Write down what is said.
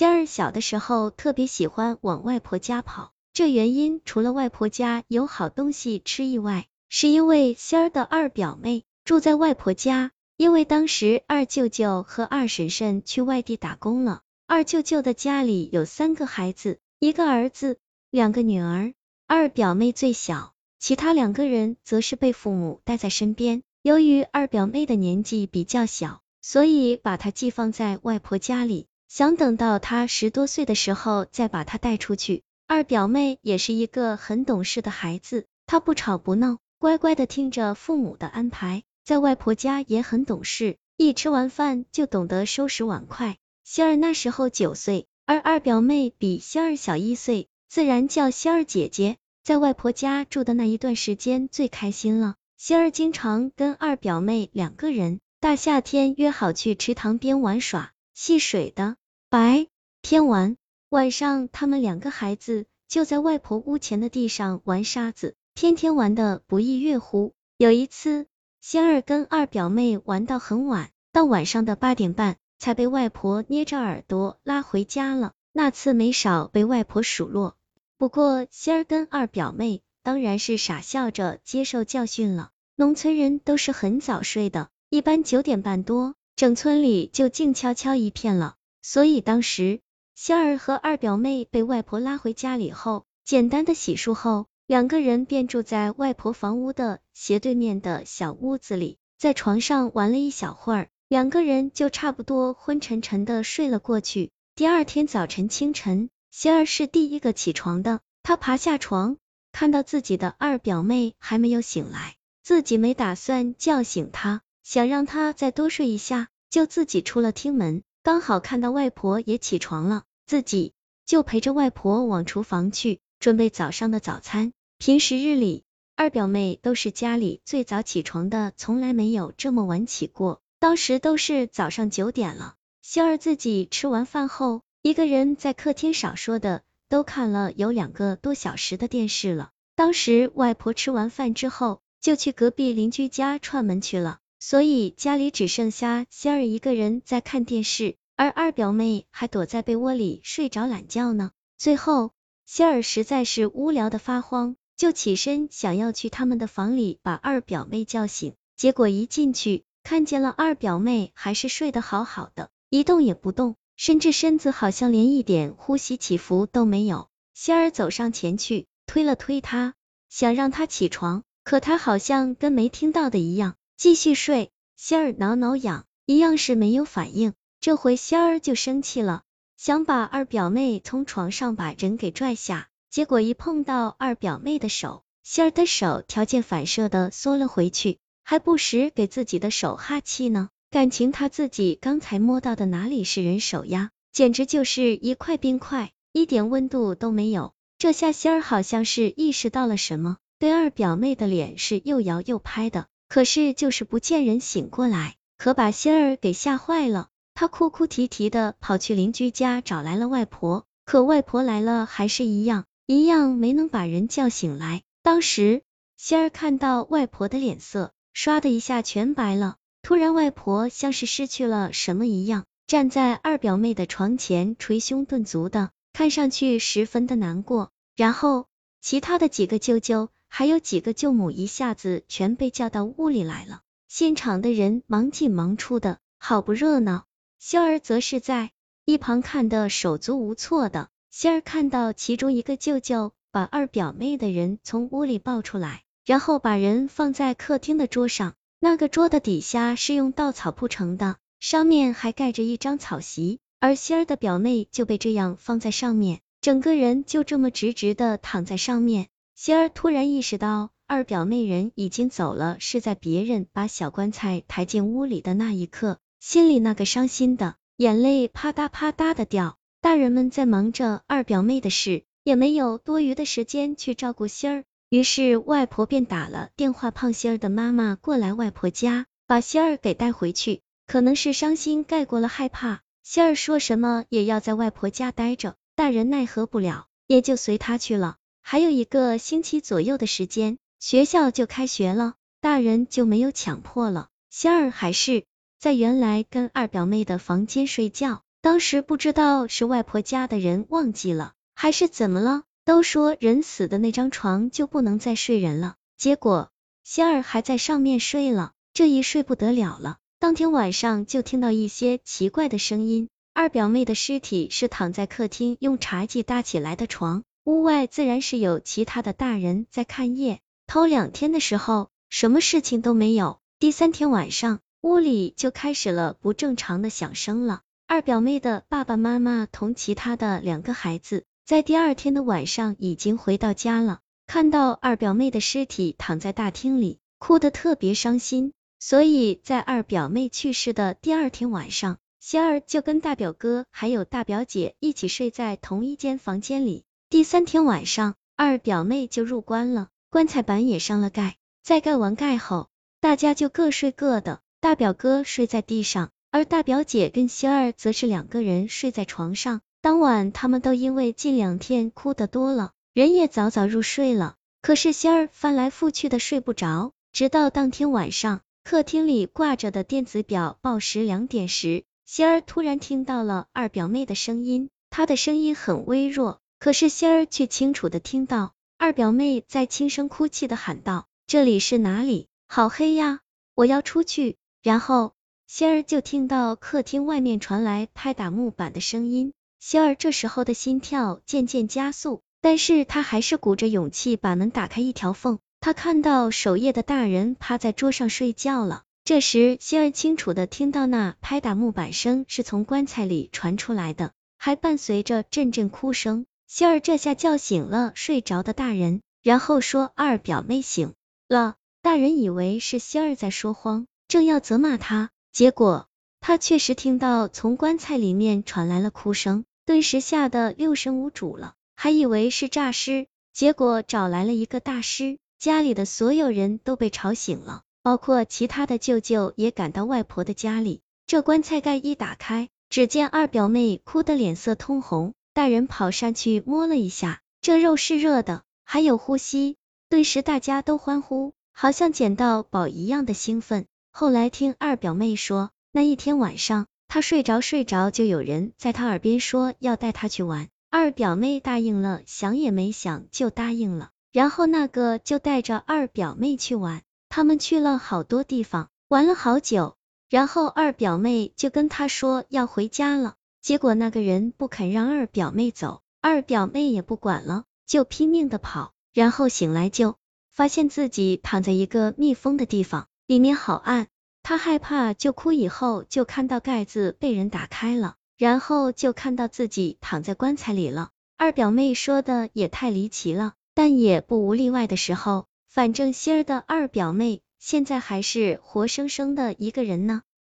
仙儿小的时候特别喜欢往外婆家跑，这原因除了外婆家有好东西吃以外，是因为仙儿的二表妹住在外婆家。因为当时二舅舅和二婶婶去外地打工了，二舅舅的家里有三个孩子，一个儿子，两个女儿，二表妹最小，其他两个人则是被父母带在身边。由于二表妹的年纪比较小，所以把她寄放在外婆家里，想等到她十多岁的时候再把她带出去。二表妹也是一个很懂事的孩子，她不吵不闹，乖乖的听着父母的安排。在外婆家也很懂事，一吃完饭就懂得收拾碗筷。仙儿那时候九岁，而二表妹比仙儿小一岁，自然叫仙儿姐姐。在外婆家住的那一段时间最开心了，仙儿经常跟二表妹两个人，大夏天约好去池塘边玩耍、戏水的。白天玩，晚上他们两个孩子就在外婆屋前的地上玩沙子，天天玩的不亦乐乎。有一次。仙儿跟二表妹玩到很晚，到晚上的八点半才被外婆捏着耳朵拉回家了。那次没少被外婆数落，不过仙儿跟二表妹当然是傻笑着接受教训了。农村人都是很早睡的，一般九点半多，整村里就静悄悄一片了。所以当时仙儿和二表妹被外婆拉回家里后，简单的洗漱后。两个人便住在外婆房屋的斜对面的小屋子里，在床上玩了一小会儿，两个人就差不多昏沉沉的睡了过去。第二天早晨清晨，仙儿是第一个起床的，她爬下床，看到自己的二表妹还没有醒来，自己没打算叫醒她，想让她再多睡一下，就自己出了厅门，刚好看到外婆也起床了，自己就陪着外婆往厨房去，准备早上的早餐。平时日里，二表妹都是家里最早起床的，从来没有这么晚起过。当时都是早上九点了。仙儿自己吃完饭后，一个人在客厅少说的都看了有两个多小时的电视了。当时外婆吃完饭之后，就去隔壁邻居家串门去了，所以家里只剩下仙儿一个人在看电视，而二表妹还躲在被窝里睡着懒觉呢。最后，仙儿实在是无聊的发慌。就起身想要去他们的房里把二表妹叫醒，结果一进去看见了二表妹还是睡得好好的，一动也不动，甚至身子好像连一点呼吸起伏都没有。仙儿走上前去推了推她，想让她起床，可她好像跟没听到的一样，继续睡。仙儿挠挠痒，一样是没有反应。这回仙儿就生气了，想把二表妹从床上把人给拽下。结果一碰到二表妹的手，仙儿的手条件反射的缩了回去，还不时给自己的手哈气呢。感情他自己刚才摸到的哪里是人手呀，简直就是一块冰块，一点温度都没有。这下仙儿好像是意识到了什么，对二表妹的脸是又摇又拍的，可是就是不见人醒过来，可把仙儿给吓坏了。他哭哭啼啼的跑去邻居家找来了外婆，可外婆来了还是一样。一样没能把人叫醒来。当时仙儿看到外婆的脸色，唰的一下全白了。突然，外婆像是失去了什么一样，站在二表妹的床前，捶胸顿足的，看上去十分的难过。然后，其他的几个舅舅还有几个舅母一下子全被叫到屋里来了。现场的人忙进忙出的，好不热闹。仙儿则是在一旁看的手足无措的。仙儿看到其中一个舅舅把二表妹的人从屋里抱出来，然后把人放在客厅的桌上，那个桌的底下是用稻草铺成的，上面还盖着一张草席，而仙儿的表妹就被这样放在上面，整个人就这么直直的躺在上面。仙儿突然意识到二表妹人已经走了，是在别人把小棺材抬进屋里的那一刻，心里那个伤心的眼泪啪嗒啪嗒的掉。大人们在忙着二表妹的事，也没有多余的时间去照顾仙儿。于是外婆便打了电话，胖仙儿的妈妈过来外婆家，把仙儿给带回去。可能是伤心盖过了害怕，仙儿说什么也要在外婆家待着。大人奈何不了，也就随他去了。还有一个星期左右的时间，学校就开学了，大人就没有强迫了。仙儿还是在原来跟二表妹的房间睡觉。当时不知道是外婆家的人忘记了，还是怎么了。都说人死的那张床就不能再睡人了，结果仙儿还在上面睡了，这一睡不得了了。当天晚上就听到一些奇怪的声音。二表妹的尸体是躺在客厅用茶几搭起来的床，屋外自然是有其他的大人在看夜。头两天的时候，什么事情都没有。第三天晚上，屋里就开始了不正常的响声了。二表妹的爸爸妈妈同其他的两个孩子。在第二天的晚上，已经回到家了，看到二表妹的尸体躺在大厅里，哭得特别伤心。所以在二表妹去世的第二天晚上，仙儿就跟大表哥还有大表姐一起睡在同一间房间里。第三天晚上，二表妹就入棺了，棺材板也上了盖。在盖完盖后，大家就各睡各的，大表哥睡在地上，而大表姐跟仙儿则是两个人睡在床上。当晚，他们都因为近两天哭的多了，人也早早入睡了。可是仙儿翻来覆去的睡不着，直到当天晚上，客厅里挂着的电子表报时两点时，仙儿突然听到了二表妹的声音。她的声音很微弱，可是仙儿却清楚的听到二表妹在轻声哭泣的喊道：“这里是哪里？好黑呀，我要出去。”然后仙儿就听到客厅外面传来拍打木板的声音。仙儿这时候的心跳渐渐加速，但是他还是鼓着勇气把门打开一条缝。他看到守夜的大人趴在桌上睡觉了。这时，仙儿清楚的听到那拍打木板声是从棺材里传出来的，还伴随着阵阵哭声。仙儿这下叫醒了睡着的大人，然后说：“二表妹醒了。”大人以为是仙儿在说谎，正要责骂他，结果他确实听到从棺材里面传来了哭声。顿时吓得六神无主了，还以为是诈尸，结果找来了一个大师，家里的所有人都被吵醒了，包括其他的舅舅也赶到外婆的家里。这棺材盖一打开，只见二表妹哭得脸色通红，大人跑上去摸了一下，这肉是热的，还有呼吸。顿时大家都欢呼，好像捡到宝一样的兴奋。后来听二表妹说，那一天晚上。她睡着睡着，就有人在她耳边说要带她去玩。二表妹答应了，想也没想就答应了。然后那个就带着二表妹去玩，他们去了好多地方，玩了好久。然后二表妹就跟他说要回家了，结果那个人不肯让二表妹走，二表妹也不管了，就拼命的跑。然后醒来就发现自己躺在一个密封的地方，里面好暗。他害怕，就哭。以后就看到盖子被人打开了，然后就看到自己躺在棺材里了。二表妹说的也太离奇了，但也不无例外的时候。反正心儿的二表妹现在还是活生生的一个人呢。